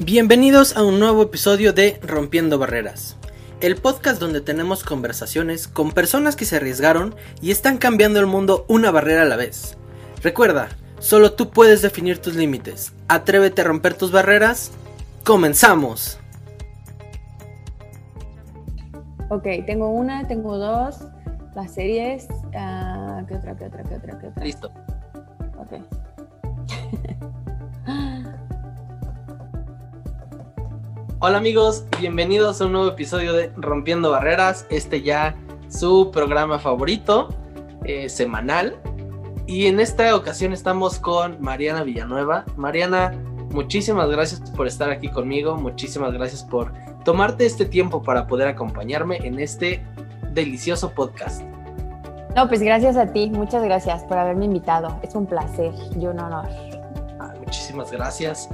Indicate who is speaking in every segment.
Speaker 1: Bienvenidos a un nuevo episodio de Rompiendo Barreras, el podcast donde tenemos conversaciones con personas que se arriesgaron y están cambiando el mundo una barrera a la vez. Recuerda, solo tú puedes definir tus límites. Atrévete a romper tus barreras. ¡Comenzamos!
Speaker 2: Ok, tengo una, tengo dos. Las series. ah, ¿Qué otra, qué otra, qué otra, qué otra?
Speaker 1: Listo.
Speaker 2: Ok.
Speaker 1: Hola amigos, bienvenidos a un nuevo episodio de Rompiendo Barreras, este ya su programa favorito, eh, semanal. Y en esta ocasión estamos con Mariana Villanueva. Mariana, muchísimas gracias por estar aquí conmigo, muchísimas gracias por tomarte este tiempo para poder acompañarme en este delicioso podcast.
Speaker 2: No, pues gracias a ti, muchas gracias por haberme invitado. Es un placer y un honor.
Speaker 1: Ah, muchísimas gracias.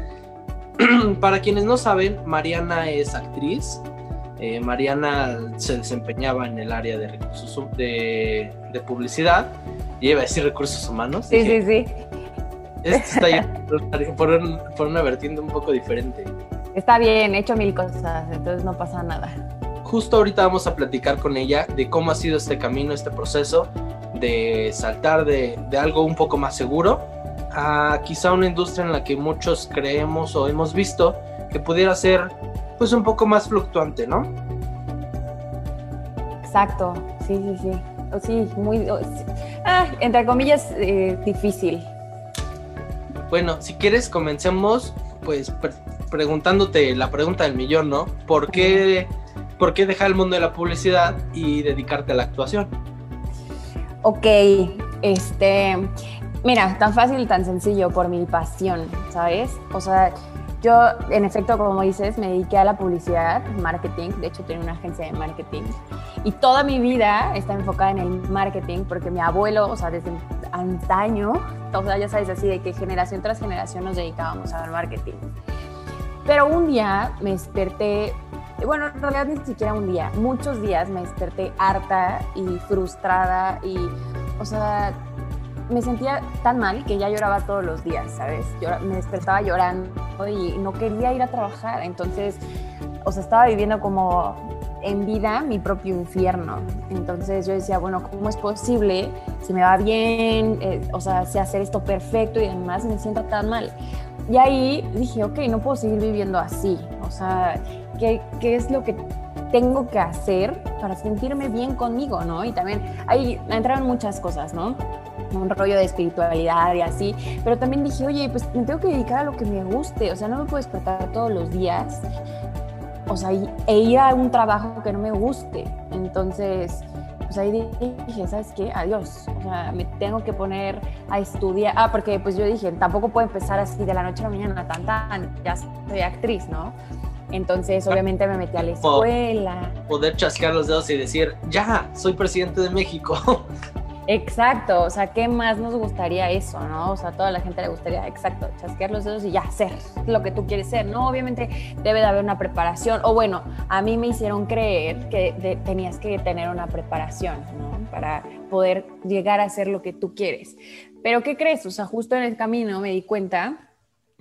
Speaker 1: Para quienes no saben, Mariana es actriz. Eh, Mariana se desempeñaba en el área de recursos de, de publicidad. Y iba a decir recursos humanos.
Speaker 2: Sí,
Speaker 1: Dije,
Speaker 2: sí, sí.
Speaker 1: Esto está por, un- por una vertiente un poco diferente.
Speaker 2: Está bien, he hecho mil cosas, entonces no pasa nada.
Speaker 1: Justo ahorita vamos a platicar con ella de cómo ha sido este camino, este proceso de saltar de, de algo un poco más seguro a quizá una industria en la que muchos creemos o hemos visto que pudiera ser pues un poco más fluctuante, ¿no?
Speaker 2: Exacto, sí, sí, sí. O sí, muy. o sí. Ah, entre comillas, eh, difícil.
Speaker 1: Bueno, si quieres comencemos pues pre- preguntándote la pregunta del millón, ¿no? ¿Por qué, ¿Por qué dejar el mundo de la publicidad y dedicarte a la actuación?
Speaker 2: Ok, este, mira, tan fácil y tan sencillo por mi pasión, ¿sabes? O sea, yo, en efecto, como dices, me dediqué a la publicidad, marketing, de hecho tengo una agencia de marketing, y toda mi vida está enfocada en el marketing porque mi abuelo, o sea, desde antaño, o sea, ya sabes, así de que generación tras generación nos dedicábamos al marketing. Pero un día me desperté bueno, en realidad ni siquiera un día, muchos días me desperté harta y frustrada y, o sea, me sentía tan mal que ya lloraba todos los días, ¿sabes? Llora- me despertaba llorando y no quería ir a trabajar, entonces, o sea, estaba viviendo como en vida mi propio infierno. Entonces yo decía, bueno, ¿cómo es posible? Si me va bien, eh, o sea, sé hacer esto perfecto y además me siento tan mal. Y ahí dije, ok, no puedo seguir viviendo así. O sea, ¿qué, qué es lo que tengo que hacer para sentirme bien conmigo, ¿no? Y también ahí entraron muchas cosas, ¿no? Un rollo de espiritualidad y así. Pero también dije, oye, pues me tengo que dedicar a lo que me guste. O sea, no me puedo despertar todos los días. O sea, y- e ir a un trabajo que no me guste. Entonces, pues ahí dije, ¿sabes qué? Adiós. O sea, me tengo que poner a estudiar. Ah, porque pues yo dije, tampoco puedo empezar así de la noche a la mañana, tan, tan, ya soy actriz, ¿no? Entonces, obviamente me metí a la escuela.
Speaker 1: Poder chasquear los dedos y decir, ya, soy presidente de México.
Speaker 2: Exacto, o sea, ¿qué más nos gustaría eso, no? O sea, a toda la gente le gustaría, exacto, chasquear los dedos y ya, ser lo que tú quieres ser, ¿no? Obviamente debe de haber una preparación, o bueno, a mí me hicieron creer que tenías que tener una preparación, ¿no? Para poder llegar a ser lo que tú quieres. Pero ¿qué crees? O sea, justo en el camino me di cuenta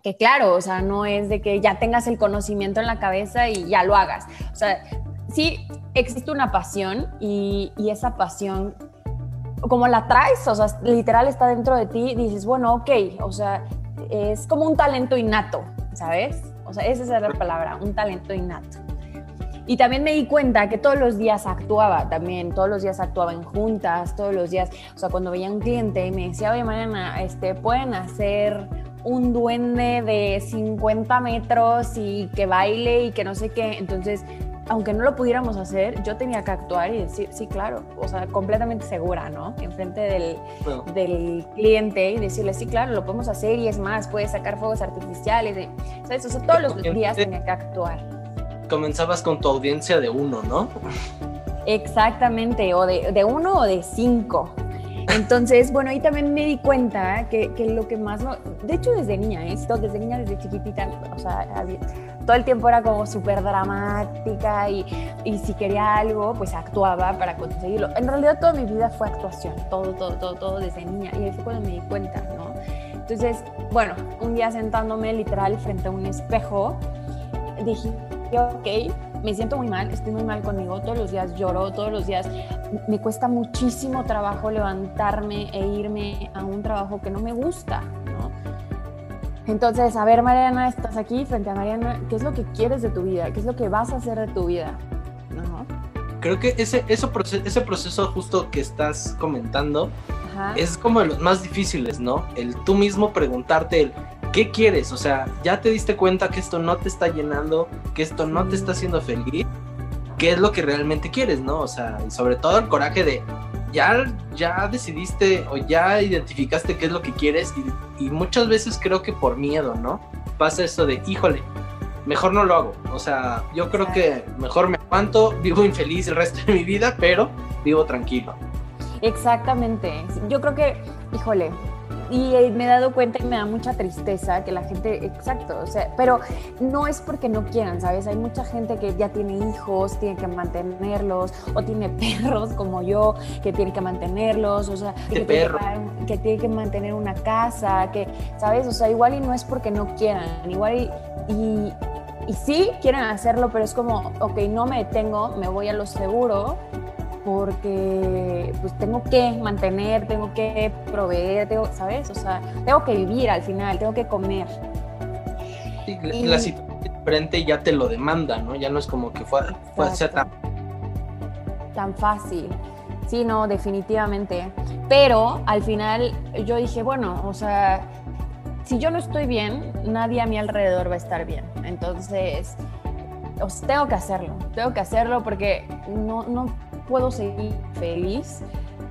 Speaker 2: que claro, o sea, no es de que ya tengas el conocimiento en la cabeza y ya lo hagas. O sea, sí existe una pasión y esa pasión, como la traes, o sea, literal está dentro de ti, dices, bueno, ok, o sea, es como un talento innato, ¿sabes? O sea, esa es la palabra, un talento innato. Y también me di cuenta que todos los días actuaba también, todos los días actuaba en juntas, todos los días, o sea, cuando veía a un cliente y me decía, oye, Mariana, este, pueden hacer un duende de 50 metros y que baile y que no sé qué. Entonces, aunque no lo pudiéramos hacer, yo tenía que actuar y decir, sí, claro, o sea, completamente segura, ¿no? Enfrente del,
Speaker 1: Bueno,
Speaker 2: del cliente y decirle, sí, claro, lo podemos hacer y es más, puedes sacar fuegos artificiales, y- ¿sabes? O sea, todos los días tenía que actuar.
Speaker 1: comenzabas con tu audiencia de uno, ¿no?
Speaker 2: Exactamente, o de, de uno o de cinco. Entonces, bueno, ahí también me di cuenta que, que lo que más, no- de hecho desde niña, ¿eh? Todo, desde niña, desde chiquitita, o sea, había- todo el tiempo era como súper dramática y, y si quería algo, pues actuaba para conseguirlo. En realidad toda mi vida fue actuación, todo, todo, todo, todo desde niña. Y ahí fue cuando me di cuenta, ¿no? Entonces, bueno, un día sentándome literal frente a un espejo dije, ok, me siento muy mal, estoy muy mal conmigo, todos los días lloro, todos los días me cuesta muchísimo trabajo levantarme e irme a un trabajo que no me gusta. Entonces, a ver, Mariana, estás aquí frente a Mariana, ¿qué es lo que quieres de tu vida? ¿Qué es lo que vas a hacer de tu vida? ¿No?
Speaker 1: Creo que ese, eso, ese proceso justo que estás comentando es como de los más difíciles, ¿no? El tú mismo preguntarte el ¿qué quieres? O sea, ya te diste cuenta que esto no te está llenando, que esto no te está haciendo feliz. ¿Qué es lo que realmente quieres, no? O sea, y sobre todo el coraje de ya, ya decidiste o ya identificaste qué es lo que quieres y, muchas veces creo que por miedo, ¿no? Pasa eso de, híjole, mejor no lo hago. O sea, yo creo que mejor me aguanto, vivo infeliz el resto de mi vida, pero vivo tranquilo.
Speaker 2: Exactamente. Yo creo que, híjole, y eh, me he dado cuenta y me da mucha tristeza que la gente, exacto, o sea, pero no es porque no quieran, ¿sabes? Hay mucha gente que ya tiene hijos, tiene que mantenerlos, o tiene perros como yo, que tiene que mantenerlos, o sea, que tiene que, tiene que, mantener una casa, que, ¿sabes? O sea, igual y no es porque no quieran, igual y, y, y sí quieren hacerlo, pero es como, ok, no me detengo, me voy a lo seguro porque pues tengo que mantener, tengo que proveer, tengo, ¿sabes? O sea, tengo que vivir al final, tengo que comer.
Speaker 1: Sí, la situación diferente ya te lo demanda, ¿no? Ya no es como que fue, fue ser tan...
Speaker 2: tan fácil. Sí, no, definitivamente. Pero al final yo dije, bueno, o sea, si yo no estoy bien, nadie a mi alrededor va a estar bien. Entonces, tengo que hacerlo, tengo que hacerlo porque no, no puedo seguir feliz.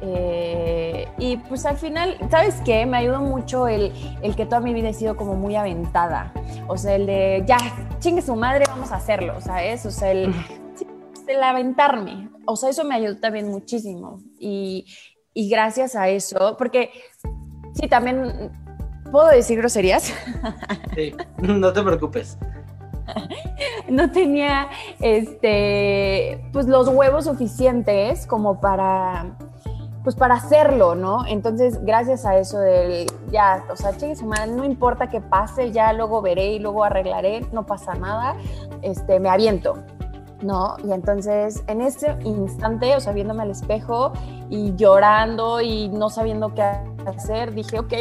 Speaker 2: Eh, y pues al final, ¿sabes qué? Me ayudó mucho el, el, que toda mi vida he sido como muy aventada. O sea, el de, ya, chingue su madre, vamos a hacerlo, ¿sabes? O sea, el, el aventarme. O sea, eso me ayudó también muchísimo. Y, y gracias a eso, porque sí, también, ¿puedo decir groserías?
Speaker 1: Sí, no te preocupes.
Speaker 2: no tenía este, pues los huevos suficientes como para, pues para hacerlo, ¿no? Entonces, gracias a eso del, ya, o sea, chingue no importa que pase, ya luego veré y luego arreglaré, no pasa nada, este, me aviento. ¿no? Y entonces en ese instante, o sea, viéndome al espejo y llorando y no sabiendo qué hacer, dije, ok,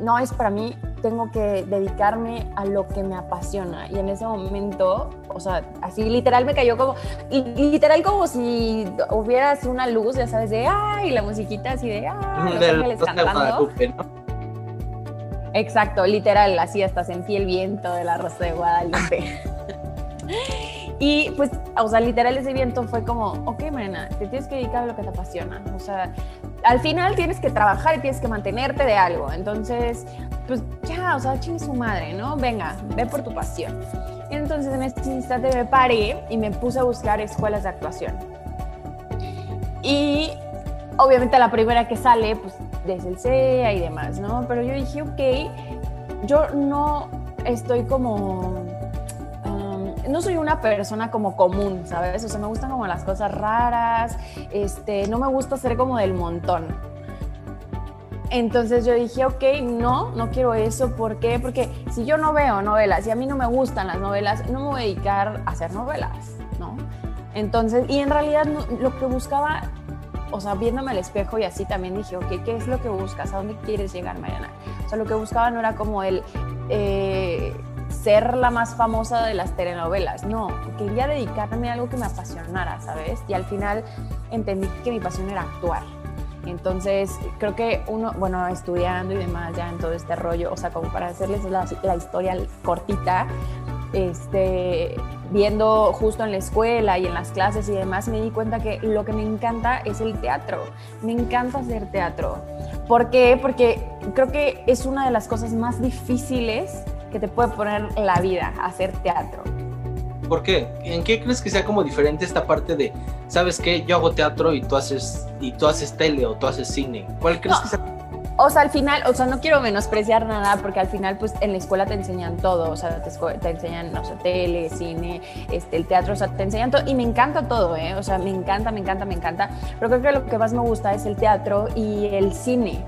Speaker 2: no es para mí, tengo que dedicarme a lo que me apasiona. Y en ese momento, o sea, así literal me cayó como, literal como si hubiera así una luz, ya sabes, de, ay, la musiquita así de, ay, los ángeles cantando. Exacto, literal, así hasta sentí el viento de la rosa de Guadalupe. Y pues, o sea, literal ese viento fue como, ok, Mariana, te tienes que dedicar a lo que te apasiona. O sea, al final tienes que trabajar y tienes que mantenerte de algo. Entonces, pues ya, o sea, chingue su madre, ¿no? Venga, ve por tu pasión. Entonces en este instante me paré y me puse a buscar escuelas de actuación. Y obviamente la primera que sale, pues desde el CEA y demás, ¿no? Pero yo dije, ok, yo no estoy como no soy una persona como común, ¿sabes? O sea, me gustan como las cosas raras, este, no me gusta ser como del montón. Entonces yo dije, ok, no, no quiero eso. ¿Por qué? Porque si yo no veo novelas y a mí no me gustan las novelas, no me voy a dedicar a hacer novelas, ¿no? Entonces, y en realidad lo que buscaba, o sea, viéndome al espejo y así también dije, ok, ¿qué es lo que buscas? ¿A dónde quieres llegar, Mariana? O sea, lo que buscaba no era como el... Eh, ser la más famosa de las telenovelas, no, quería dedicarme a algo que me apasionara, ¿sabes? Y al final entendí que mi pasión era actuar. Entonces, creo que uno, bueno, estudiando y demás ya en todo este rollo, o sea, como para hacerles la, historia cortita, este, viendo justo en la escuela y en las clases y demás, me di cuenta que lo que me encanta es el teatro. Me encanta hacer teatro. ¿Por qué? Porque creo que es una de las cosas más difíciles que te puede poner la vida hacer teatro.
Speaker 1: ¿Por qué? ¿En qué crees que sea como diferente esta parte de, sabes qué, yo hago teatro y tú haces y tú haces tele o tú haces cine? ¿Cuál crees que sea?
Speaker 2: O sea, al final, o sea, no quiero menospreciar nada porque al final, pues en la escuela te enseñan todo, o sea, te, enseñan, no sé, tele, cine, este, el teatro, o sea, te enseñan todo y me encanta todo, ¿eh? O sea, me encanta, me encanta, me encanta, pero creo que lo que más me gusta es el teatro y el cine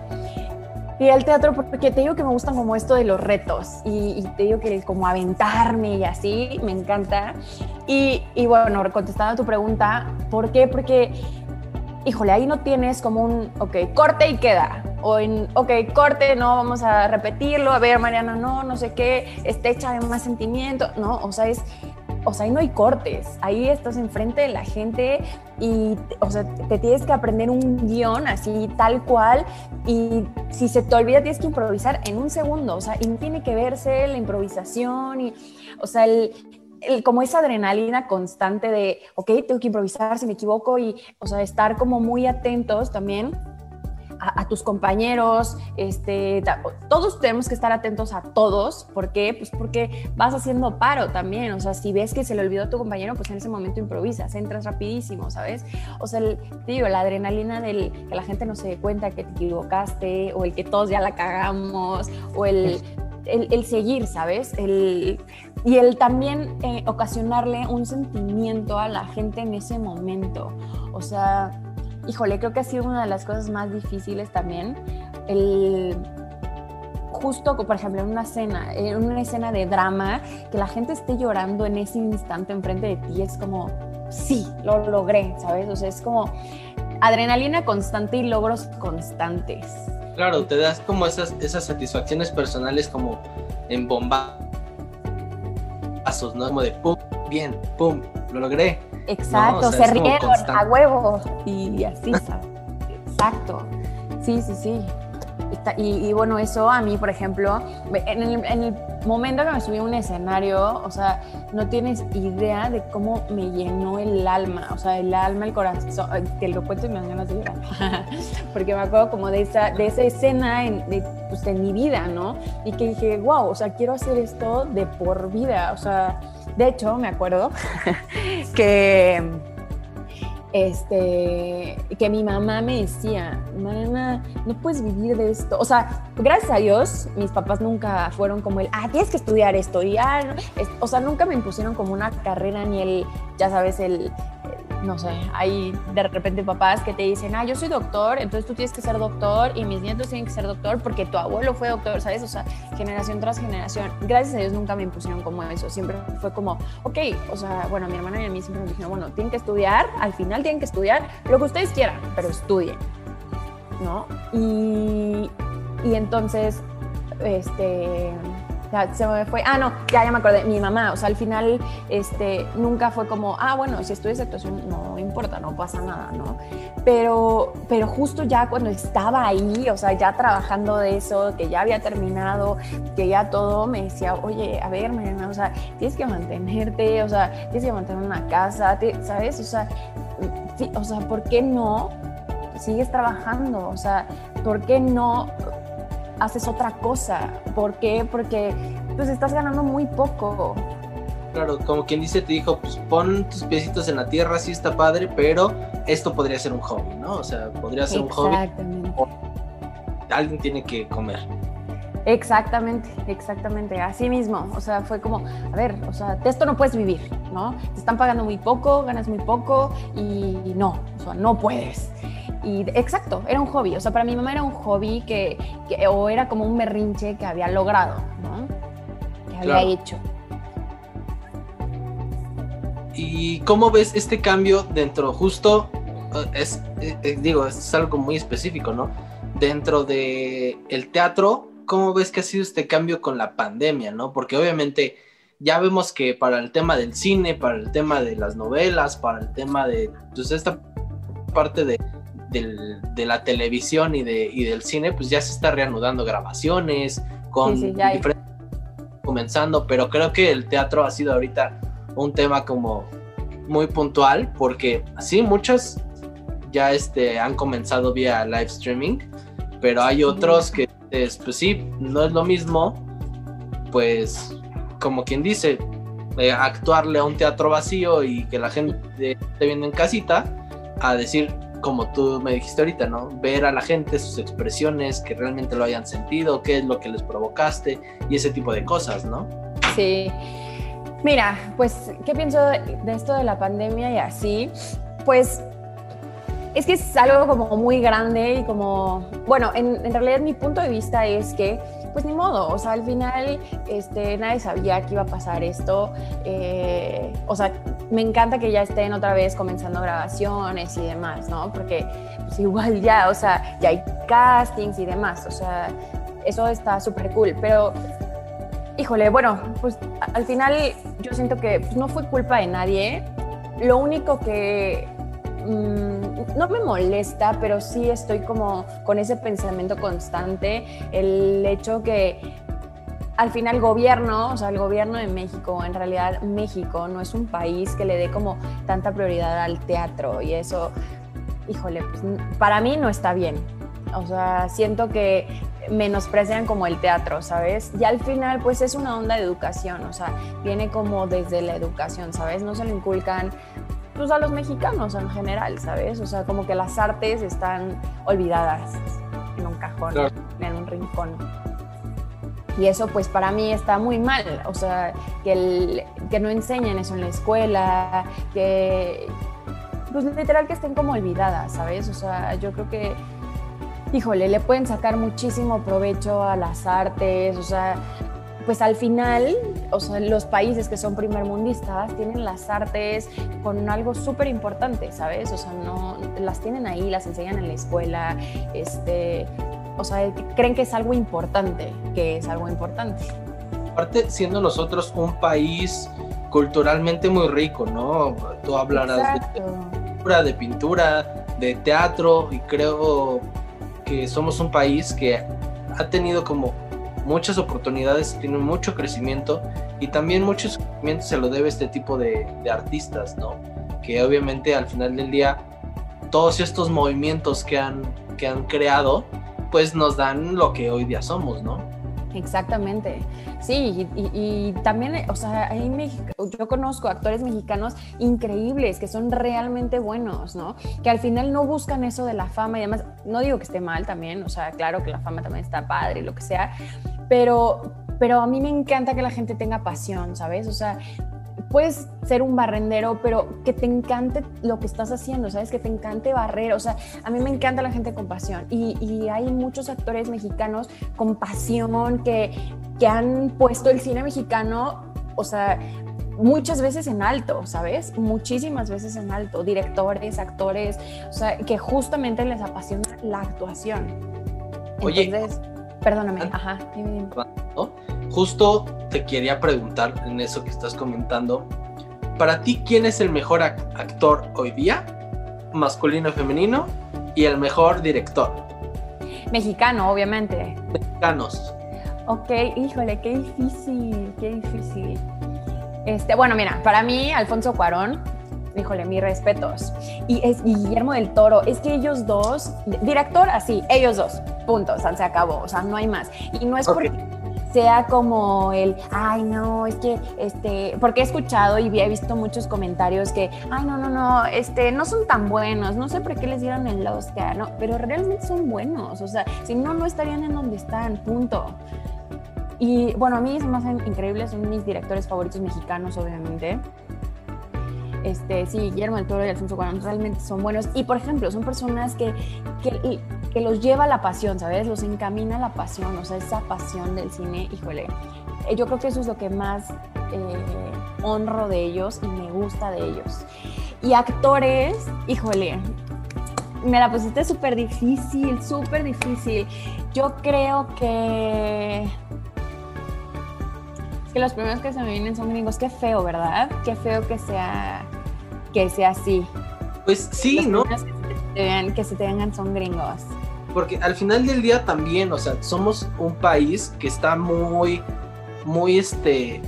Speaker 2: Y el teatro, porque te digo que me gustan como esto de los retos y, te digo que como aventarme y así, me encanta. Y, bueno, contestando a tu pregunta, ¿por qué? Porque, híjole, ahí no tienes como un, ok, corte y queda. O en, ok, corte, no, vamos a repetirlo, a ver, Mariana, no, no sé qué, está hecha de más sentimiento, no, o sea, es o sea, ahí no hay cortes, ahí estás enfrente de la gente y, o sea, te tienes que aprender un guion así tal cual y si se te olvida tienes que improvisar en un segundo, o sea, y tiene que verse la improvisación y, o sea, el, como esa adrenalina constante de, ok, tengo que improvisar si me equivoco y, o sea, estar como muy atentos también a, tus compañeros, este, todos tenemos que estar atentos a todos. ¿Por qué? Pues porque vas haciendo paro también. O sea, si ves que se le olvidó a tu compañero, pues en ese momento improvisas, entras rapidísimo, ¿sabes? O sea, el, digo, la adrenalina del que la gente no se dé cuenta que te equivocaste, o el que todos ya la cagamos, o el, el, seguir, ¿sabes? El, y el también eh, ocasionarle un sentimiento a la gente en ese momento. O sea, híjole, creo que ha sido una de las cosas más difíciles también. El justo, por ejemplo, en una escena, en una escena de drama, que la gente esté llorando en ese instante enfrente de ti, es como, sí, lo logré, ¿sabes? O sea, es como adrenalina constante y logros constantes.
Speaker 1: Claro, te das como esas, esas satisfacciones personales como en bombazos, ¿no? Como de pum, bien, pum, lo logré.
Speaker 2: Exacto, se rieron a huevo y así, Exacto. Sí, sí, sí. Y, bueno, eso a mí, por ejemplo, en el, momento que me subí a un escenario, o sea, no tienes idea de cómo me llenó el alma, o sea, el alma, el corazón, te lo cuento y me dan ganas de llorar, porque me acuerdo como de esa, de esa escena en, de, pues, en mi vida, ¿no? Y que dije, wow, o sea, quiero hacer esto de por vida, o sea, de hecho, me acuerdo que, este, que mi mamá me decía, mamá, no puedes vivir de esto. O sea, gracias a Dios, mis papás nunca fueron como el, ah, tienes que estudiar esto. Y ah, o sea, nunca me impusieron como una carrera ni el, ya sabes, el, no sé, hay de repente papás que te dicen, ah, yo soy doctor, entonces tú tienes que ser doctor y mis nietos tienen que ser doctor porque tu abuelo fue doctor, ¿sabes? O sea, generación tras generación. Gracias a Dios nunca me impusieron como eso, siempre fue como, ok, o sea, bueno, mi hermana y a mí siempre nos dijeron, bueno, tienen que estudiar, al final tienen que estudiar lo que ustedes quieran, pero estudien, ¿no? Y, y entonces, este se me fue, ah, no, ya, ya me acordé, mi mamá, o sea, al final, este, nunca fue como, ah, bueno, si estudias actuación, no importa, no pasa nada, ¿no? Pero, pero justo ya cuando estaba ahí, o sea, ya trabajando de eso, que ya había terminado, que ya todo, me decía, oye, a ver, Mariana, o sea, tienes que mantenerte, o sea, tienes que mantener una casa, ¿sabes? O sea, o sea, ¿por qué no sigues trabajando? O sea, ¿por qué no haces otra cosa. ¿Por qué? Porque pues estás ganando muy poco.
Speaker 1: Claro, como quien dice, te dijo, pues pon tus piecitos en la tierra, sí está padre, pero esto podría ser un hobby, ¿no? O sea, podría ser un hobby. Exactamente. Alguien tiene que comer.
Speaker 2: Exactamente, exactamente, así mismo, o sea, fue como, a ver, o sea, de esto no puedes vivir, ¿no? Te están pagando muy poco, ganas muy poco y no, o sea, no puedes. Y exacto, era un hobby. O sea, para mi mamá era un hobby que, o era como un berrinche que había logrado, ¿no? Que había hecho.
Speaker 1: ¿Y cómo ves este cambio dentro, justo, eh, es, eh, eh, digo, es algo muy específico, ¿no? Dentro de el teatro, ¿cómo ves que ha sido este cambio con la pandemia, ¿no? Porque obviamente ya vemos que para el tema del cine, para el tema de las novelas, para el tema de, pues esta parte de de la televisión y, de, del cine, pues ya se está reanudando grabaciones, con diferentes comenzando, pero creo que el teatro ha sido ahorita un tema como muy puntual, porque sí, muchos ya este, han comenzado vía live streaming, pero hay otros que, pues sí, no es lo mismo, pues como quien dice, eh, actuarle a un teatro vacío y que la gente esté viendo en casita, a decir, como tú me dijiste ahorita, ¿no? Ver a la gente, sus expresiones, que realmente lo hayan sentido, qué es lo que les provocaste y ese tipo de cosas, ¿no?
Speaker 2: Sí. Mira, pues, ¿qué pienso de, esto de la pandemia y así? Pues es que es algo como muy grande y como, bueno, en, realidad mi punto de vista es que pues ni modo, o sea, al final este, nadie sabía que iba a pasar esto. Eh, o sea, me encanta que ya estén otra vez comenzando grabaciones y demás, ¿no? Porque pues igual ya, o sea, ya hay castings y demás, o sea, eso está súper cool, pero híjole, bueno, pues al final yo siento que pues, no fue culpa de nadie. Lo único que Mm, no me molesta, pero sí estoy como con ese pensamiento constante, el hecho que al final gobierno, o sea, el gobierno de México, en realidad México no es un país que le dé como tanta prioridad al teatro y eso, híjole, pues para mí no está bien. O sea, siento que menosprecian como el teatro, ¿sabes? Y al final pues es una onda de educación, o sea, viene como desde la educación, ¿sabes? No se le inculcan pues a los mexicanos en general, ¿sabes? O sea, como que las artes están olvidadas en un cajón, en un rincón. Y eso pues para mí está muy mal, o sea, que, el, que no enseñen eso en la escuela, que pues literal que estén como olvidadas, ¿sabes? O sea, yo creo que, híjole, le pueden sacar muchísimo provecho a las artes, o sea, pues al final, o sea, los países que son primermundistas tienen las artes con algo súper importante, ¿sabes? O sea, no las tienen ahí, las enseñan en la escuela, este, o sea, creen que es algo importante, que es algo importante.
Speaker 1: Aparte, siendo nosotros un país culturalmente muy rico, ¿no? Tú hablarás de pintura, de pintura, de teatro, y creo que somos un país que ha tenido como muchas oportunidades, tiene mucho crecimiento y también mucho crecimiento se lo debe este tipo de, artistas, ¿no? Que obviamente al final del día todos estos movimientos que han, que han creado pues nos dan lo que hoy día somos, ¿no?
Speaker 2: Exactamente. Sí, y, también, o sea, yo conozco actores mexicanos increíbles que son realmente buenos, ¿no? Que al final no buscan eso de la fama y además, no digo que esté mal también, o sea, claro que la fama también está padre y lo que sea, pero, pero a mí me encanta que la gente tenga pasión, ¿sabes? O sea, puedes ser un barrendero, pero que te encante lo que estás haciendo, ¿sabes? Que te encante barrer. O sea, a mí me encanta la gente con pasión. Y, y hay muchos actores mexicanos con pasión que, que han puesto el cine mexicano, o sea, muchas veces en alto, ¿sabes? Muchísimas veces en alto. Directores, actores, o sea, que justamente les apasiona la actuación. Entonces, perdóname, ajá, dime,
Speaker 1: Justo te quería preguntar en eso que estás comentando. Para ti, ¿quién es el mejor actor hoy día? Masculino o femenino. Y el mejor director.
Speaker 2: Mexicano, obviamente.
Speaker 1: Mexicanos.
Speaker 2: Ok, híjole, qué difícil, qué difícil. Este, bueno, mira, para mí, Alfonso Cuarón, híjole, mis respetos. Y es Guillermo del Toro, es que ellos dos, director así, ellos dos, punto, o sea, se acabó, o sea, no hay más. Y no es porque sea como el, ay, no, es que, este, porque he escuchado y he visto muchos comentarios que, ay, no, no, no, este, no son tan buenos, no sé por qué les dieron el Oscar, no, pero realmente son buenos, o sea, si no, no estarían en donde están, punto. Y bueno, a mí es más increíble, son mis directores favoritos mexicanos, obviamente. Este, sí, Guillermo del Toro y Alfonso Cuarón realmente son buenos. Y por ejemplo, son personas que, que, los lleva la pasión, ¿sabes? Los encamina la pasión, o sea, esa pasión del cine, híjole. Eh, yo creo que eso es lo que más eh, honro de ellos y me gusta de ellos. Y actores, híjole, me la pusiste súper difícil, súper difícil. Yo creo que que los primeros que se me vienen son gringos. Qué feo, ¿verdad? Qué feo que sea, que sea así.
Speaker 1: Pues sí, ¿no?
Speaker 2: Que se, te vean, que se te vengan son gringos.
Speaker 1: Porque al final del día también, o sea, somos un país que está muy, muy, este,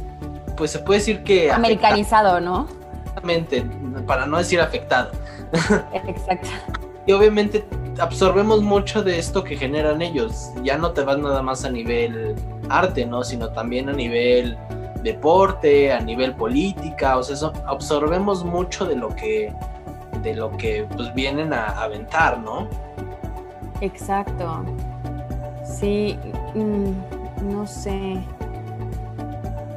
Speaker 1: pues se puede decir que...
Speaker 2: Americanizado, ¿no?
Speaker 1: Exactamente, para no decir afectado.
Speaker 2: Exacto.
Speaker 1: y obviamente absorbemos mucho de esto que generan ellos. Ya no te vas nada más a nivel arte, ¿no? Sino también a nivel deporte, a nivel política, o sea, absorbemos mucho de lo que de lo que pues vienen a aventar, ¿no?
Speaker 2: Exacto. Sí, mm, no sé.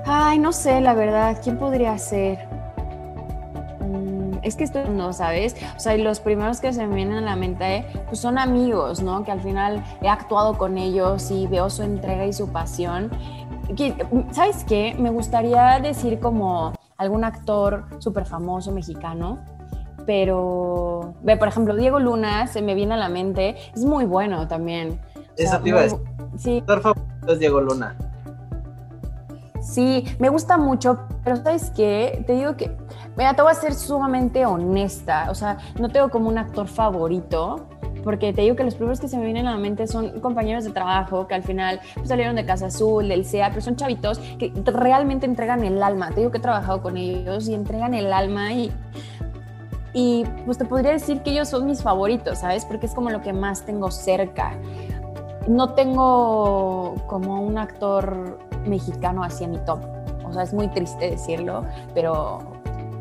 Speaker 2: Ay, no sé, la verdad, ¿quién podría ser? Es que esto no, ¿sabes? O sea, los primeros que se me vienen a la mente, pues son amigos, ¿no? Que al final he actuado con ellos y veo su entrega y su pasión. ¿Sabes qué? Me gustaría decir como algún actor súper famoso mexicano, pero, ve, por ejemplo, Diego Luna se me viene a la mente, es muy bueno también.
Speaker 1: Esa te iba a decir. Sí. favorito es Diego Luna.
Speaker 2: Sí, me gusta mucho, pero ¿sabes qué? Te digo que, mira, te voy a ser sumamente honesta, o sea, no tengo como un actor favorito, porque te digo que los primeros que se me vienen a la mente son compañeros de trabajo que al final pues, salieron de Casa Azul, del CEA, pero son chavitos que realmente entregan el alma. Te digo que he trabajado con ellos y entregan el alma y, y pues te podría decir que ellos son mis favoritos, ¿sabes? Porque es como lo que más tengo cerca. No tengo como un actor mexicano hacia mi top. O sea, es muy triste decirlo, pero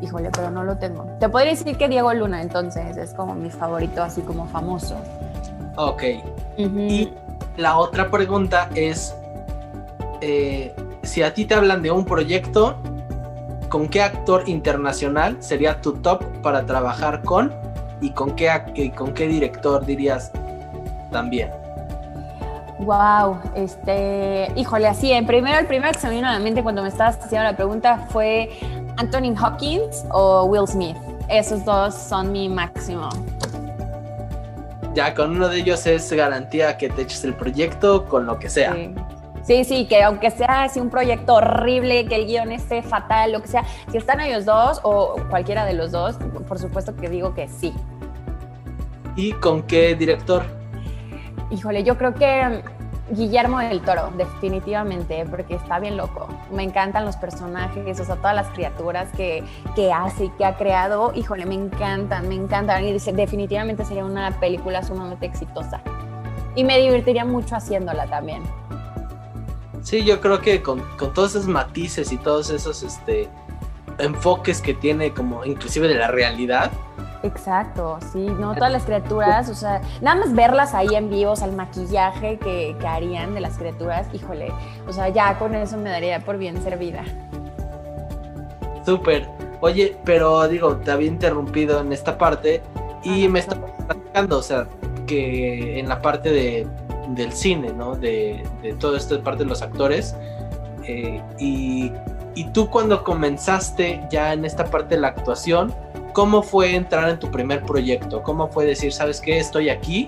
Speaker 2: híjole, pero no lo tengo. Te podría decir que Diego Luna, entonces, es como mi favorito, así como famoso.
Speaker 1: Ok. Y la otra pregunta es, eh, si a ti te hablan de un proyecto, ¿con qué actor internacional sería tu top para trabajar con? ¿Y con qué, con qué director dirías también?
Speaker 2: Wow, este, híjole, así, en primero, el primero que se me vino a la mente cuando me estabas haciendo la pregunta fue Anthony Hopkins o Will Smith. Esos dos son mi máximo.
Speaker 1: Ya, con uno de ellos es garantía que te eches el proyecto con lo que sea.
Speaker 2: Sí. Sí, que aunque sea así un proyecto horrible, que el guion esté fatal, lo que sea, si están ellos dos o cualquiera de los dos, por supuesto que digo que sí.
Speaker 1: ¿Y con qué director?
Speaker 2: Híjole, yo creo que Guillermo del Toro, definitivamente, porque está bien loco. Me encantan los personajes, o sea, todas las criaturas que, que hace y que ha creado. Híjole, me encantan, me encantan. Y definitivamente sería una película sumamente exitosa. Y me divertiría mucho haciéndola también.
Speaker 1: Sí, yo creo que con, con todos esos matices y todos esos este, enfoques que tiene, como inclusive de la realidad,
Speaker 2: Exacto, sí, no todas las criaturas, o sea, nada más verlas ahí en vivo, o sea, el maquillaje que, harían de las criaturas, híjole, o sea, ya con eso me daría por bien servida.
Speaker 1: Súper. Oye, pero digo, te había interrumpido en esta parte y me está platicando, o sea, que en la parte de, del cine, ¿no? De, de todo esto de parte de los actores. Eh, y, y tú cuando comenzaste ya en esta parte de la actuación, ¿Cómo fue entrar en tu primer proyecto? ¿Cómo fue decir, sabes qué, estoy aquí?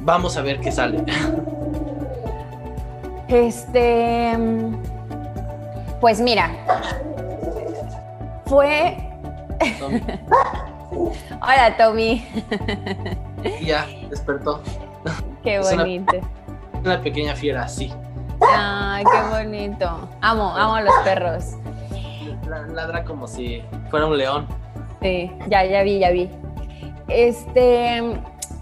Speaker 1: Vamos a ver qué sale.
Speaker 2: Este, pues mira, fue... Hola, Tommy.
Speaker 1: ya, despertó.
Speaker 2: Qué bonito.
Speaker 1: Una, pequeña fiera, sí.
Speaker 2: Ay, qué bonito. Amo, amo a los perros.
Speaker 1: Ladra como si fuera un león.
Speaker 2: Sí, ya, ya vi, ya vi. Este,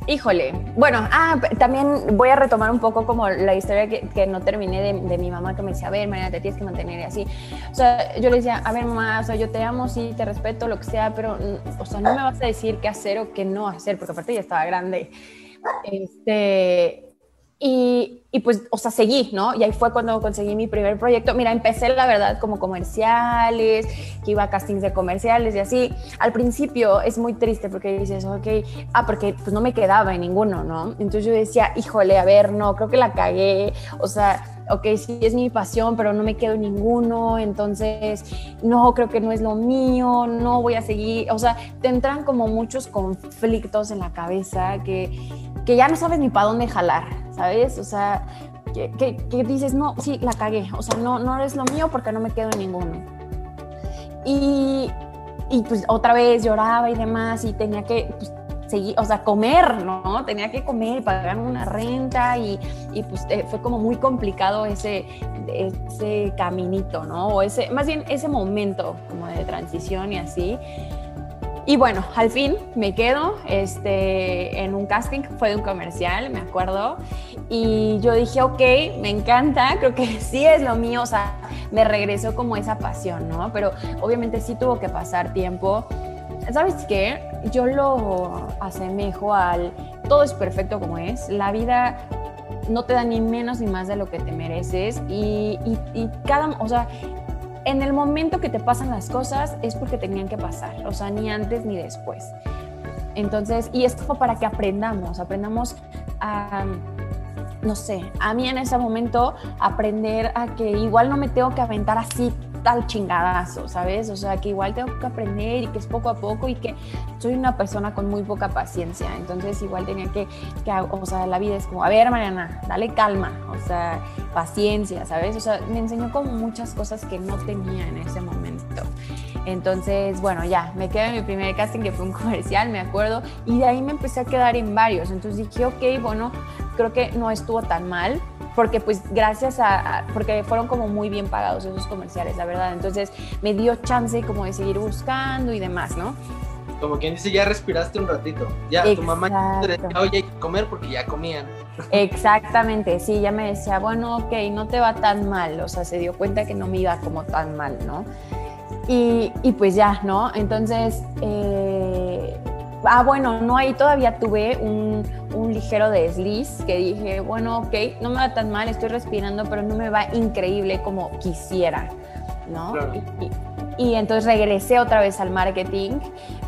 Speaker 2: híjole, bueno, ah, también voy a retomar un poco como la historia que, no terminé de, mi mamá que me decía, a ver, María, te tienes que mantener así. O sea, yo le decía, a ver, mamá, o sea, yo te amo, sí, te respeto, lo que sea, pero, o sea, no me vas a decir qué hacer o qué no hacer, porque aparte ya estaba grande. Este, y, y, pues, o sea, seguí, ¿no? Y ahí fue cuando conseguí mi primer proyecto. Mira, empecé, la verdad, como comerciales, que iba a castings de comerciales y así. Al principio es muy triste porque dices, ok, ah, porque pues no me quedaba en ninguno, ¿no? Entonces yo decía, híjole, a ver, no, creo que la cagué. O sea, ok, sí es mi pasión, pero no me quedo en ninguno, entonces no, creo que no es lo mío, no voy a seguir, o sea, te entran como muchos conflictos en la cabeza que, que ya no sabes ni para dónde jalar, ¿sabes? O sea, que, dices, no, sí, la cagué, o sea, no, no es lo mío porque no me quedo en ninguno. Y, y pues otra vez lloraba y demás y tenía que pues, seguir, o sea, comer, ¿no? Tenía que comer pagar una renta y, y pues eh, fue como muy complicado ese, ese caminito, ¿no? O ese, más bien ese momento como de transición y así. Y bueno, al fin me quedo este, en un casting, fue de un comercial, me acuerdo, y yo dije, ok, me encanta, creo que sí es lo mío, o sea, me regresó como esa pasión, ¿no? Pero obviamente sí tuvo que pasar tiempo. ¿Sabes qué? Yo lo asemejo al todo es perfecto como es, la vida no te da ni menos ni más de lo que te mereces y, y, y cada, o sea, en el momento que te pasan las cosas es porque tenían que pasar, o sea, ni antes ni después. Entonces, y es como para que aprendamos, aprendamos a, no sé, a mí en ese momento aprender a que igual no me tengo que aventar así tal chingadazo, ¿sabes? O sea, que igual tengo que aprender y que es poco a poco y que soy una persona con muy poca paciencia. Entonces, igual tenía que, que o sea, la vida es como, a ver, Mariana, dale calma, o sea, paciencia, ¿sabes? O sea, me enseñó como muchas cosas que no tenía en ese momento. Entonces, bueno, ya, me quedé en mi primer casting que fue un comercial, me acuerdo, y de ahí me empecé a quedar en varios. Entonces dije, ok, bueno, creo que no estuvo tan mal porque pues gracias a, porque fueron como muy bien pagados esos comerciales, la verdad. Entonces me dio chance como de seguir buscando y demás, ¿no?
Speaker 1: Como quien dice, ya respiraste un ratito. Ya tu mamá te decía, oye, hay que comer porque ya comían.
Speaker 2: Exactamente, sí, ya me decía, bueno, ok, no te va tan mal. O sea, se dio cuenta que no me iba como tan mal, ¿no? Y, y pues ya, ¿no? Entonces, eh, ah, bueno, no, ahí todavía tuve un, un, ligero desliz que dije, bueno, ok, no me va tan mal, estoy respirando, pero no me va increíble como quisiera, ¿no? Y, entonces regresé otra vez al marketing,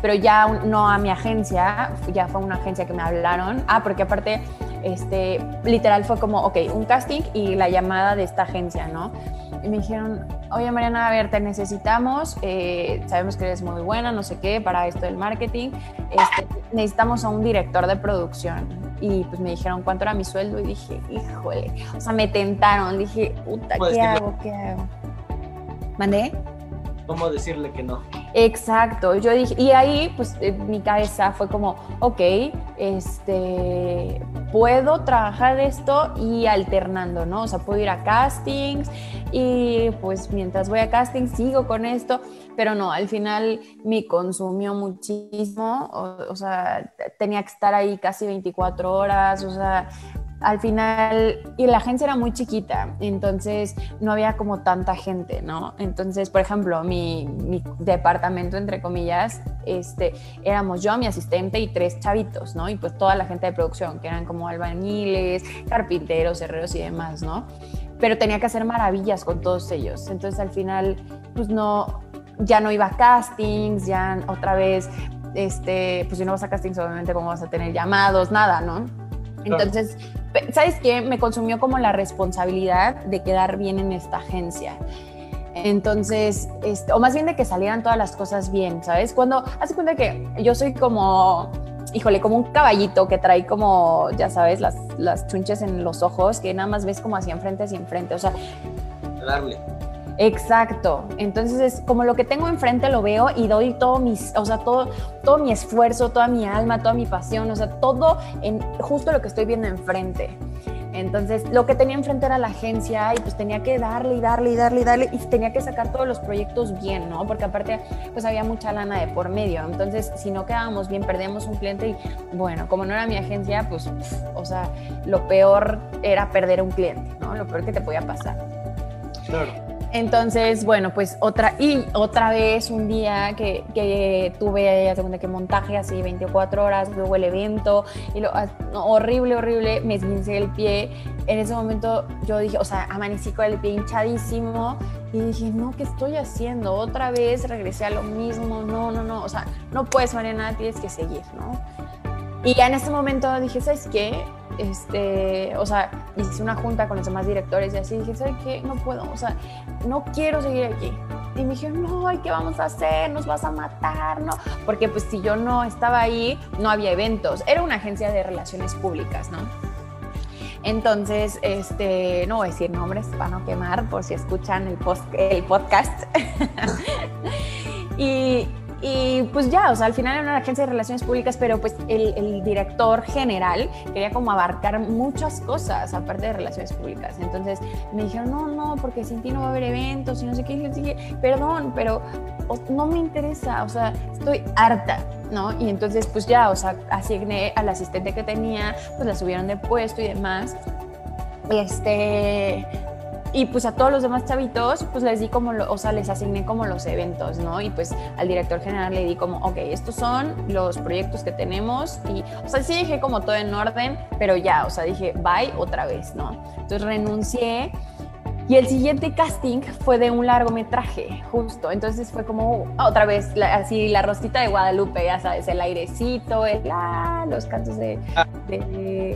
Speaker 2: pero ya no a mi agencia, ya fue una agencia que me hablaron. Ah, porque aparte, este, literal fue como, ok, un casting y la llamada de esta agencia, ¿no? Y me dijeron, oye Mariana, a ver, te necesitamos, eh, sabemos que eres muy buena, no sé qué, para esto del marketing, este, necesitamos a un director de producción. Y pues me dijeron cuánto era mi sueldo y dije, híjole, o sea, me tentaron, dije, puta, ¿qué hago? ¿Qué hago? ¿Mandé?
Speaker 1: ¿Cómo decirle que no?
Speaker 2: Exacto, yo dije, y ahí pues mi cabeza fue como, ok, este, puedo trabajar esto y alternando, ¿no? O sea, puedo ir a castings y pues mientras voy a castings sigo con esto, pero no, al final me consumió muchísimo, o, o sea, tenía que estar ahí casi 24 horas, o sea, al final, y la agencia era muy chiquita, entonces no había como tanta gente, ¿no? Entonces, por ejemplo, mi, departamento, entre comillas, este, éramos yo, mi asistente y tres chavitos, ¿no? Y pues toda la gente de producción, que eran como albañiles, carpinteros, herreros y demás, ¿no? Pero tenía que hacer maravillas con todos ellos. Entonces, al final, pues no, ya no iba a castings, ya otra vez, este, pues si no vas a castings, obviamente, ¿cómo vas a tener llamados? Nada, ¿no? Entonces, ¿sabes qué? Me consumió como la responsabilidad de quedar bien en esta agencia. Entonces, este, o más bien de que salieran todas las cosas bien, ¿sabes? Cuando, hace cuenta que yo soy como, híjole, como un caballito que trae como, ya sabes, las, las chunches en los ojos, que nada más ves como hacia enfrente, hacia enfrente, o sea...
Speaker 1: Darle.
Speaker 2: Exacto. Entonces es como lo que tengo enfrente lo veo y doy todo mis, o sea, todo, todo mi esfuerzo, toda mi alma, toda mi pasión, o sea, todo en justo lo que estoy viendo enfrente. Entonces, lo que tenía enfrente era la agencia y pues tenía que darle y darle y darle y darle y tenía que sacar todos los proyectos bien, ¿no? Porque aparte, pues había mucha lana de por medio. Entonces, si no quedábamos bien, perdíamos un cliente y bueno, como no era mi agencia, pues, o sea, lo peor era perder un cliente, ¿no? Lo peor que te podía pasar.
Speaker 1: Claro.
Speaker 2: Entonces, bueno, pues otra, y otra vez un día que, que tuve, segunda que montaje así 24 horas, luego el evento, y lo, ah, horrible, horrible, me esguincé el pie. En ese momento yo dije, o sea, amanecí con el pie hinchadísimo y dije, no, ¿qué estoy haciendo? Otra vez regresé a lo mismo, no, no, no, o sea, no puedes, Mariana, tienes que seguir, ¿no? Y ya en ese momento dije, ¿sabes qué? Este, o sea, hice una junta con los demás directores y así dije, ¿sabes qué? No puedo, o sea, no quiero seguir aquí. Y me dijeron, no, ¿qué vamos a hacer? Nos vas a matar, ¿no? Porque pues si yo no estaba ahí, no había eventos. Era una agencia de relaciones públicas, ¿no? Entonces, este, no voy a decir nombres para no quemar por si escuchan el, post, el podcast. y, y pues ya, o sea, al final era una agencia de relaciones públicas, pero pues el, director general quería como abarcar muchas cosas aparte de relaciones públicas. Entonces me dijeron, no, no, porque sin ti no va a haber eventos y no sé qué. Y les dije, perdón, pero no me interesa, o sea, estoy harta, ¿no? Y entonces pues ya, o sea, asigné al asistente que tenía, pues la subieron de puesto y demás. Este, y pues a todos los demás chavitos, pues les di como, o sea, les asigné como los eventos, ¿no? Y pues al director general le di como, ok, estos son los proyectos que tenemos. Y, o sea, sí dije como todo en orden, pero ya, o sea, dije, bye otra vez, ¿no? Entonces renuncié Y el siguiente casting fue de un largometraje, justo. Entonces fue como otra vez, así la rosita de Guadalupe, ya sabes, el airecito, el, ah, los cantos de,
Speaker 1: Ah.
Speaker 2: de-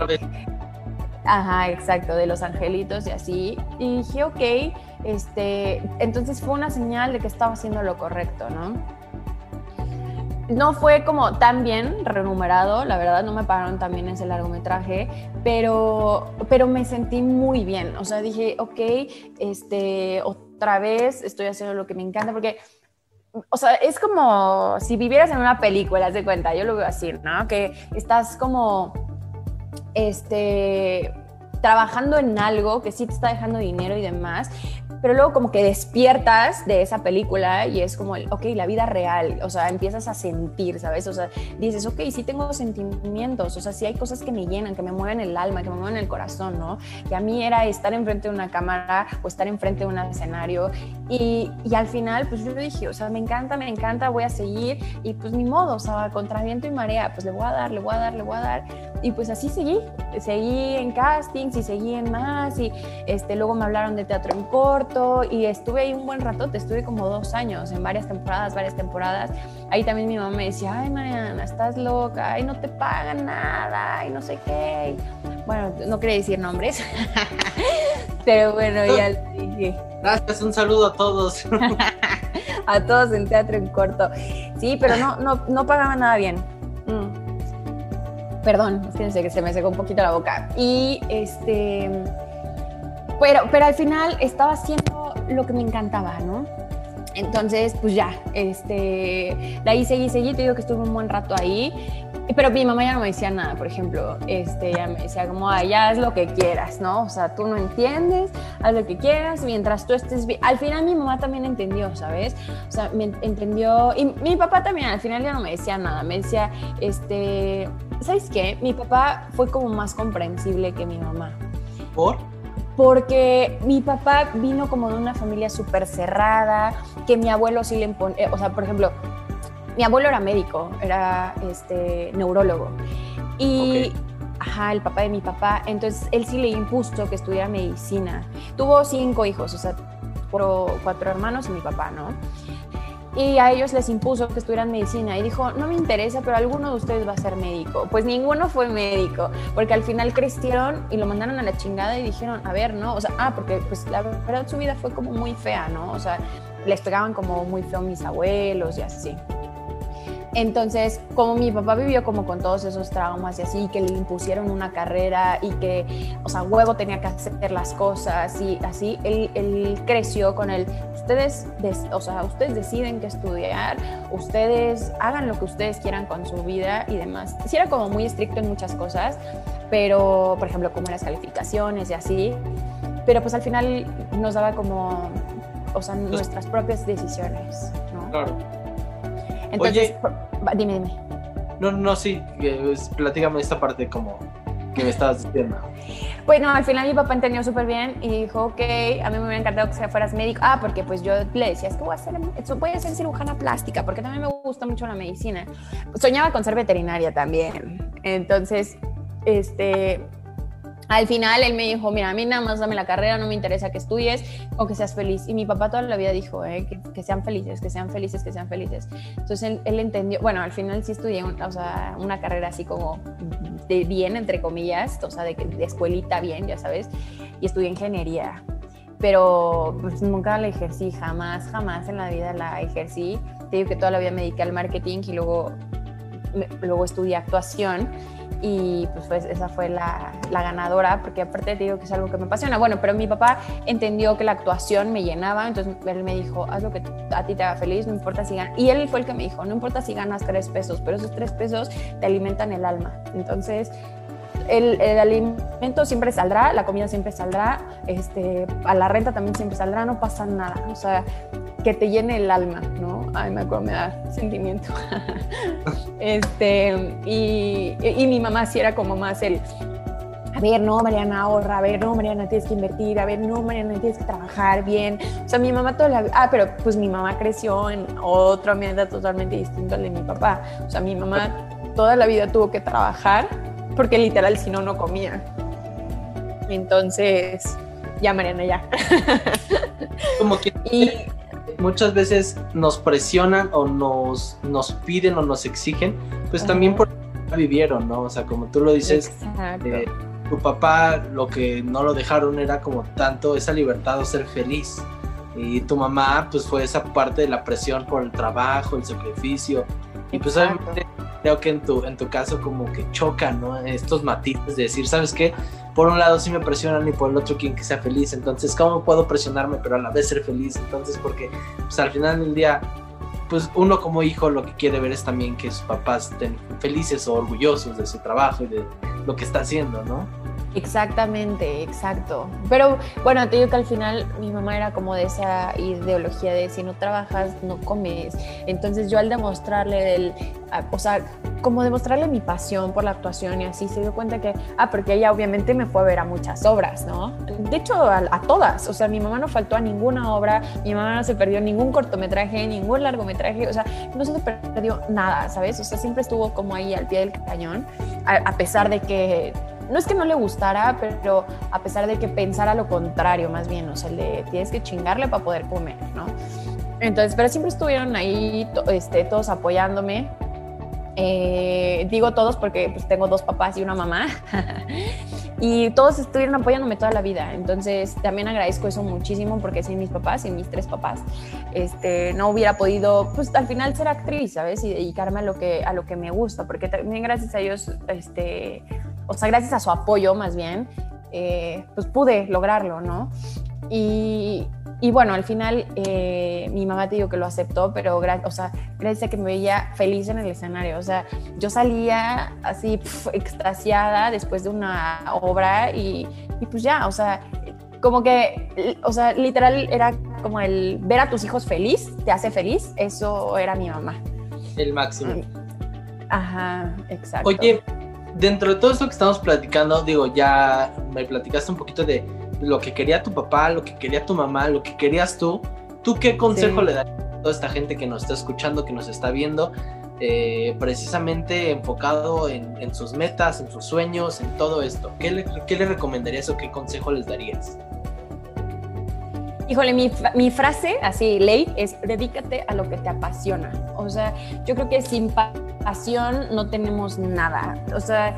Speaker 2: Ajá, exacto, de los angelitos y así. Y dije, ok, este, entonces fue una señal de que estaba haciendo lo correcto, ¿no? No fue como tan bien remunerado, la verdad, no me pagaron tan bien ese largometraje, pero, pero me sentí muy bien. O sea, dije, ok, este, otra vez estoy haciendo lo que me encanta, porque, o sea, es como si vivieras en una película, haz de cuenta, yo lo veo así, ¿no? Que estás como, este, trabajando en algo que sí te está dejando dinero y demás, pero luego como que despiertas de esa película y es como, el, ok, la vida real, o sea, empiezas a sentir, ¿sabes? O sea, dices, ok, sí tengo sentimientos, o sea, sí hay cosas que me llenan, que me mueven el alma, que me mueven el corazón, ¿no? Que a mí era estar enfrente de una cámara o estar enfrente de un escenario y, y al final, pues yo dije, o sea, me encanta, me encanta, voy a seguir y pues ni modo, o sea, contra viento y marea, pues le voy a dar, le voy a dar, le voy a dar y pues así seguí, seguí en castings y seguí en más y este, luego me hablaron de teatro en corto y estuve ahí un buen rato, estuve como dos años en varias temporadas, varias temporadas. Ahí también mi mamá me decía, ay Mariana, estás loca, ay no te pagan nada y no sé qué. Bueno, no quería decir nombres, pero bueno, ya le dije.
Speaker 1: Gracias, un saludo a todos.
Speaker 2: a todos en teatro en corto. Sí, pero no, no, no pagaban nada bien. Mm. Perdón, fíjense que se me secó un poquito la boca. Y este, pero, pero al final estaba haciendo lo que me encantaba, ¿no? Entonces, pues ya, este, de ahí seguí, seguí, te digo que estuve un buen rato ahí, pero mi mamá ya no me decía nada, por ejemplo, este, ella me decía como, ah, ya haz lo que quieras, ¿no? O sea, tú no entiendes, haz lo que quieras, mientras tú estés bien. Al final mi mamá también entendió, ¿sabes? O sea, me entendió, y mi papá también, al final ya no me decía nada, me decía, este, ¿sabes qué? Mi papá fue como más comprensible que mi mamá.
Speaker 1: ¿Por?
Speaker 2: porque mi papá vino como de una familia súper cerrada, que mi abuelo sí le impone, o sea, por ejemplo, mi abuelo era médico, era este, neurólogo. Y, okay. ajá, el papá de mi papá, entonces él sí le impuso que estudiara medicina. Tuvo cinco hijos, o sea, cuatro, cuatro hermanos y mi papá, ¿no? y a ellos les impuso que estuvieran medicina y dijo, no me interesa, pero alguno de ustedes va a ser médico. Pues ninguno fue médico, porque al final crecieron y lo mandaron a la chingada y dijeron, a ver, ¿no? O sea, ah, porque pues la verdad su vida fue como muy fea, ¿no? O sea, les pegaban como muy feo mis abuelos y así. Entonces, como mi papá vivió como con todos esos traumas y así, que le impusieron una carrera y que, o sea, huevo tenía que hacer las cosas y así, él, él creció con el, ustedes, des, o sea, ustedes deciden qué estudiar, ustedes hagan lo que ustedes quieran con su vida y demás. Sí era como muy estricto en muchas cosas, pero, por ejemplo, como las calificaciones y así, pero pues al final nos daba como, o sea, nuestras propias decisiones, ¿no?
Speaker 1: Claro.
Speaker 2: Entonces, Oye, dime, dime.
Speaker 1: No, no, sí, pues, platícame esta parte como que me estabas diciendo.
Speaker 2: Bueno, al final mi papá entendió súper bien y dijo, ok, a mí me hubiera encantado que fueras médico. Ah, porque pues yo le decía, es que voy a ser, voy a ser cirujana plástica, porque también me gusta mucho la medicina. Soñaba con ser veterinaria también. Entonces, este, al final él me dijo, mira, a mí nada más dame la carrera, no me interesa que estudies o que seas feliz. Y mi papá toda la vida dijo, eh, que, sean felices, que sean felices, que sean felices. Entonces él, entendió, bueno, al final sí estudié o sea, una carrera así como de bien, entre comillas, o sea, de, escuelita bien, ya sabes, y estudié ingeniería. Pero pues, nunca la ejercí, jamás, jamás en la vida la ejercí. Te digo que toda la vida me dediqué al marketing y luego, luego estudié actuación y pues, pues esa fue la, la, ganadora, porque aparte te digo que es algo que me apasiona. Bueno, pero mi papá entendió que la actuación me llenaba, entonces él me dijo, haz lo que a ti te haga feliz, no importa si ganas. Y él fue el que me dijo, no importa si ganas tres pesos, pero esos tres pesos te alimentan el alma. Entonces, el, el, alimento siempre saldrá, la comida siempre saldrá, este, a la renta también siempre saldrá, no pasa nada. O sea, que te llene el alma, ¿no? Ay, me acuerdo, me da sentimiento. este, y, y, mi mamá sí era como más el, a ver, no, Mariana, ahorra, a ver, no, Mariana, tienes que invertir, a ver, no, Mariana, tienes que trabajar bien. O sea, mi mamá toda la ah, pero pues mi mamá creció en otro ambiente totalmente distinto al de mi papá. O sea, mi mamá toda la vida tuvo que trabajar porque literal si no, no comía. Entonces, Ya, Mariana, ya.
Speaker 1: Como que
Speaker 2: Y
Speaker 1: muchas veces nos presionan o nos, nos piden o nos exigen, pues
Speaker 2: Ajá.
Speaker 1: también por vivieron, ¿no? O sea, como tú lo dices, eh, tu papá lo que no lo dejaron era como tanto esa libertad o ser feliz. Y tu mamá, pues fue esa parte de la presión por el trabajo, el sacrificio. Y pues
Speaker 2: Exacto.
Speaker 1: obviamente creo que en tu, en tu caso como que chocan, ¿no? Estos matices de decir, ¿sabes qué? Por un lado sí me presionan y por el otro quieren que sea feliz. Entonces, ¿cómo puedo presionarme pero a la vez ser feliz? Entonces, porque pues al final del día, pues uno como hijo lo que quiere ver es también que sus papás estén felices o orgullosos de su trabajo y de lo que está haciendo, ¿no?
Speaker 2: Exactamente, exacto. Pero bueno, te digo que al final mi mamá era como de esa ideología de si no trabajas, no comes. Entonces yo al demostrarle el, o sea, como demostrarle mi pasión por la actuación y así, se dio cuenta que, ah, porque ella obviamente me fue a ver a muchas obras, ¿no? De hecho, a, a todas. O sea, mi mamá no faltó a ninguna obra, mi mamá no se perdió ningún cortometraje, ningún largometraje, o sea, no se perdió nada, ¿sabes? O sea, siempre estuvo como ahí al pie del cañón, a, a pesar de que no es que no le gustara, pero a pesar de que pensara lo contrario, más bien, o sea, el de tienes que chingarle para poder comer, ¿no? Entonces, pero siempre estuvieron ahí, este, todos apoyándome. Eh, digo todos porque pues, tengo dos papás y una mamá. y todos estuvieron apoyándome toda la vida. Entonces, también agradezco eso muchísimo porque sin mis papás, sin mis tres papás, este, no hubiera podido, pues al final ser actriz, ¿sabes? Y dedicarme a lo que, a lo que me gusta, porque también gracias a ellos, este, o sea, gracias a su apoyo más bien, eh, pues pude lograrlo, ¿no? Y, y bueno, al final eh, mi mamá te digo que lo aceptó, pero o sea, gracias a que me veía feliz en el escenario. O sea, yo salía así pf, extasiada después de una obra y, y pues ya, o sea, como que, o sea, literal era como el ver a tus hijos feliz, te hace feliz, eso era mi mamá.
Speaker 1: El máximo.
Speaker 2: Ajá, exacto.
Speaker 1: Oye, dentro de todo esto que estamos platicando, digo, ya me platicaste un poquito de lo que quería tu papá, lo que quería tu mamá, lo que querías tú. ¿Tú qué consejo
Speaker 2: Sí.
Speaker 1: le darías a toda esta gente que nos está escuchando, que nos está viendo, eh, precisamente enfocado en, en sus metas, en sus sueños, en todo esto? ¿Qué le, qué le recomendarías o qué consejo les darías?
Speaker 2: Híjole, mi, mi frase, así, ley, es dedícate a lo que te apasiona. O sea, yo creo que sin pa- pasión no tenemos nada. O sea,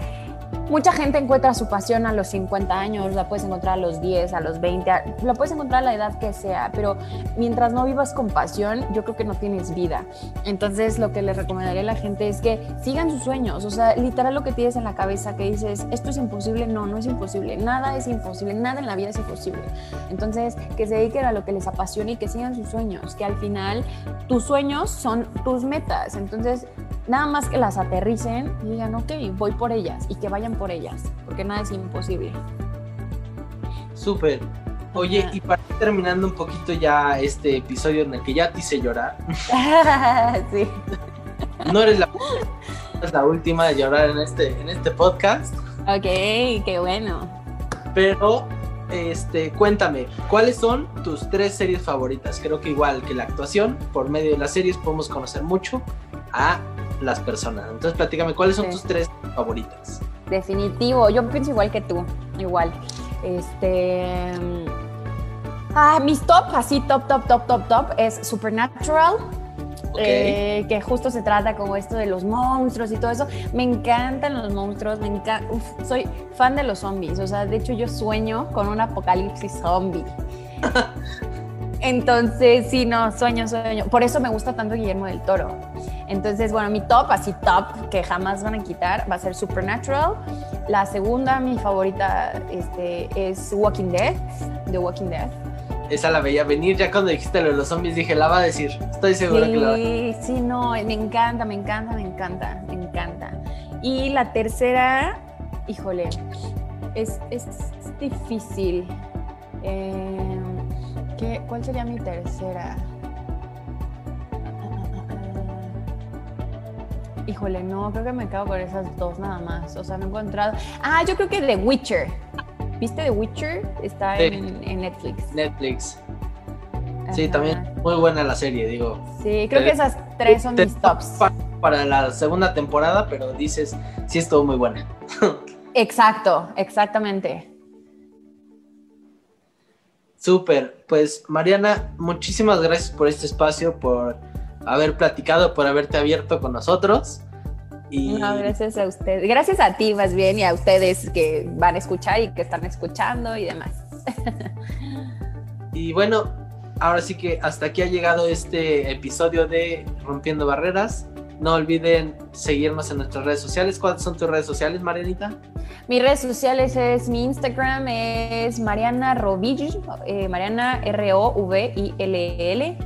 Speaker 2: mucha gente encuentra su pasión a los 50 años, la puedes encontrar a los 10, a los 20, a- la puedes encontrar a la edad que sea, pero mientras no vivas con pasión, yo creo que no tienes vida. Entonces, lo que le recomendaría a la gente es que sigan sus sueños. O sea, literal lo que tienes en la cabeza que dices, esto es imposible, no, no es imposible. Nada es imposible, nada en la vida es imposible. Entonces, que se dediquen a lo que les apasione y que sigan sus sueños, que al final tus sueños son tus metas. Entonces, nada más que las aterricen y digan, ok, voy por ellas y que vayan por ellas, porque nada es imposible.
Speaker 1: Súper. Oye,
Speaker 2: Ajá.
Speaker 1: y para ir terminando un poquito ya este episodio en el que ya te hice llorar,
Speaker 2: sí.
Speaker 1: no eres la, eres la última de llorar en este, en este podcast.
Speaker 2: Ok, qué bueno.
Speaker 1: Pero, este, cuéntame, ¿cuáles son tus tres series favoritas? Creo que igual que la actuación, por medio de las series podemos conocer mucho a las personas. Entonces, platícame, ¿cuáles son
Speaker 2: Sí.
Speaker 1: tus tres favoritas?
Speaker 2: Definitivo, yo pienso igual que tú, igual. Este. mm, Ah, mis top, así top, top, top, top, top, es Supernatural. Eh, que justo se trata como esto de los monstruos y todo eso. Me encantan los monstruos, me encanta. soy fan de los zombies. O sea, de hecho, yo sueño con un apocalipsis zombie. Entonces, sí, no, sueño, sueño. Por eso me gusta tanto Guillermo del Toro. Entonces, bueno, mi top, así top, que jamás van a quitar, va a ser Supernatural. La segunda, mi favorita, este, es Walking Dead, The Walking Dead.
Speaker 1: Esa la veía venir, ya cuando dijiste lo de los zombies dije, la va a decir. Estoy segura que la va a
Speaker 2: Sí, sí, no, me encanta, me encanta, me encanta, me encanta. Y la tercera, híjole, es, es difícil. Eh, ¿qué- ¿Cuál sería mi tercera? Híjole, no, creo que me quedo con esas dos nada más. O sea, no he encontrado. Ah, yo creo que The Witcher. ¿Viste The Witcher? Está
Speaker 1: Sí.
Speaker 2: en, en Netflix.
Speaker 1: Netflix. Sí, también muy buena la serie, digo.
Speaker 2: Sí, creo
Speaker 1: Te-
Speaker 2: que esas tres son mis tops.
Speaker 1: pa- Para la segunda temporada, pero dices, sí estuvo muy buena.
Speaker 2: Exacto, exactamente.
Speaker 1: Súper, pues Mariana, muchísimas gracias por este espacio, por haber platicado, por haberte abierto con nosotros.
Speaker 2: Y... No, gracias a ustedes. Gracias a ti más bien y a ustedes que van a escuchar y que están escuchando y demás.
Speaker 1: y bueno, ahora sí que hasta aquí ha llegado este episodio de Rompiendo Barreras. No olviden seguirnos en nuestras redes sociales. ¿Cuáles son tus redes sociales, Marianita?
Speaker 2: Mis redes sociales es mi Instagram es Mariana Rovill, eh, Mariana R O V I L L.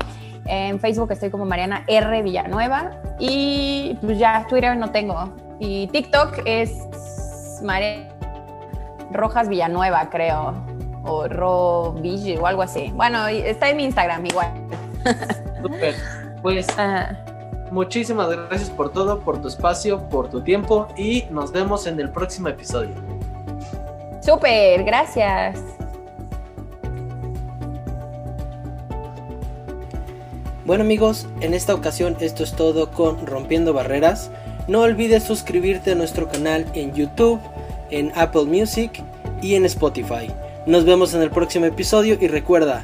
Speaker 2: En Facebook estoy como Mariana R Villanueva y pues ya Twitter no tengo. Y TikTok es Mariana Rojas Villanueva, creo, o Rovill o algo así. Bueno, está en mi Instagram igual.
Speaker 1: Súper. Pues Muchísimas gracias por todo, por tu espacio, por tu tiempo y nos vemos en el próximo episodio.
Speaker 2: Súper, gracias.
Speaker 1: Bueno amigos, en esta ocasión esto es todo con Rompiendo Barreras. No olvides suscribirte a nuestro canal en YouTube, en Apple Music y en Spotify. Nos vemos en el próximo episodio y recuerda,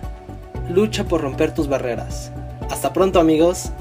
Speaker 1: lucha por romper tus barreras. Hasta pronto amigos.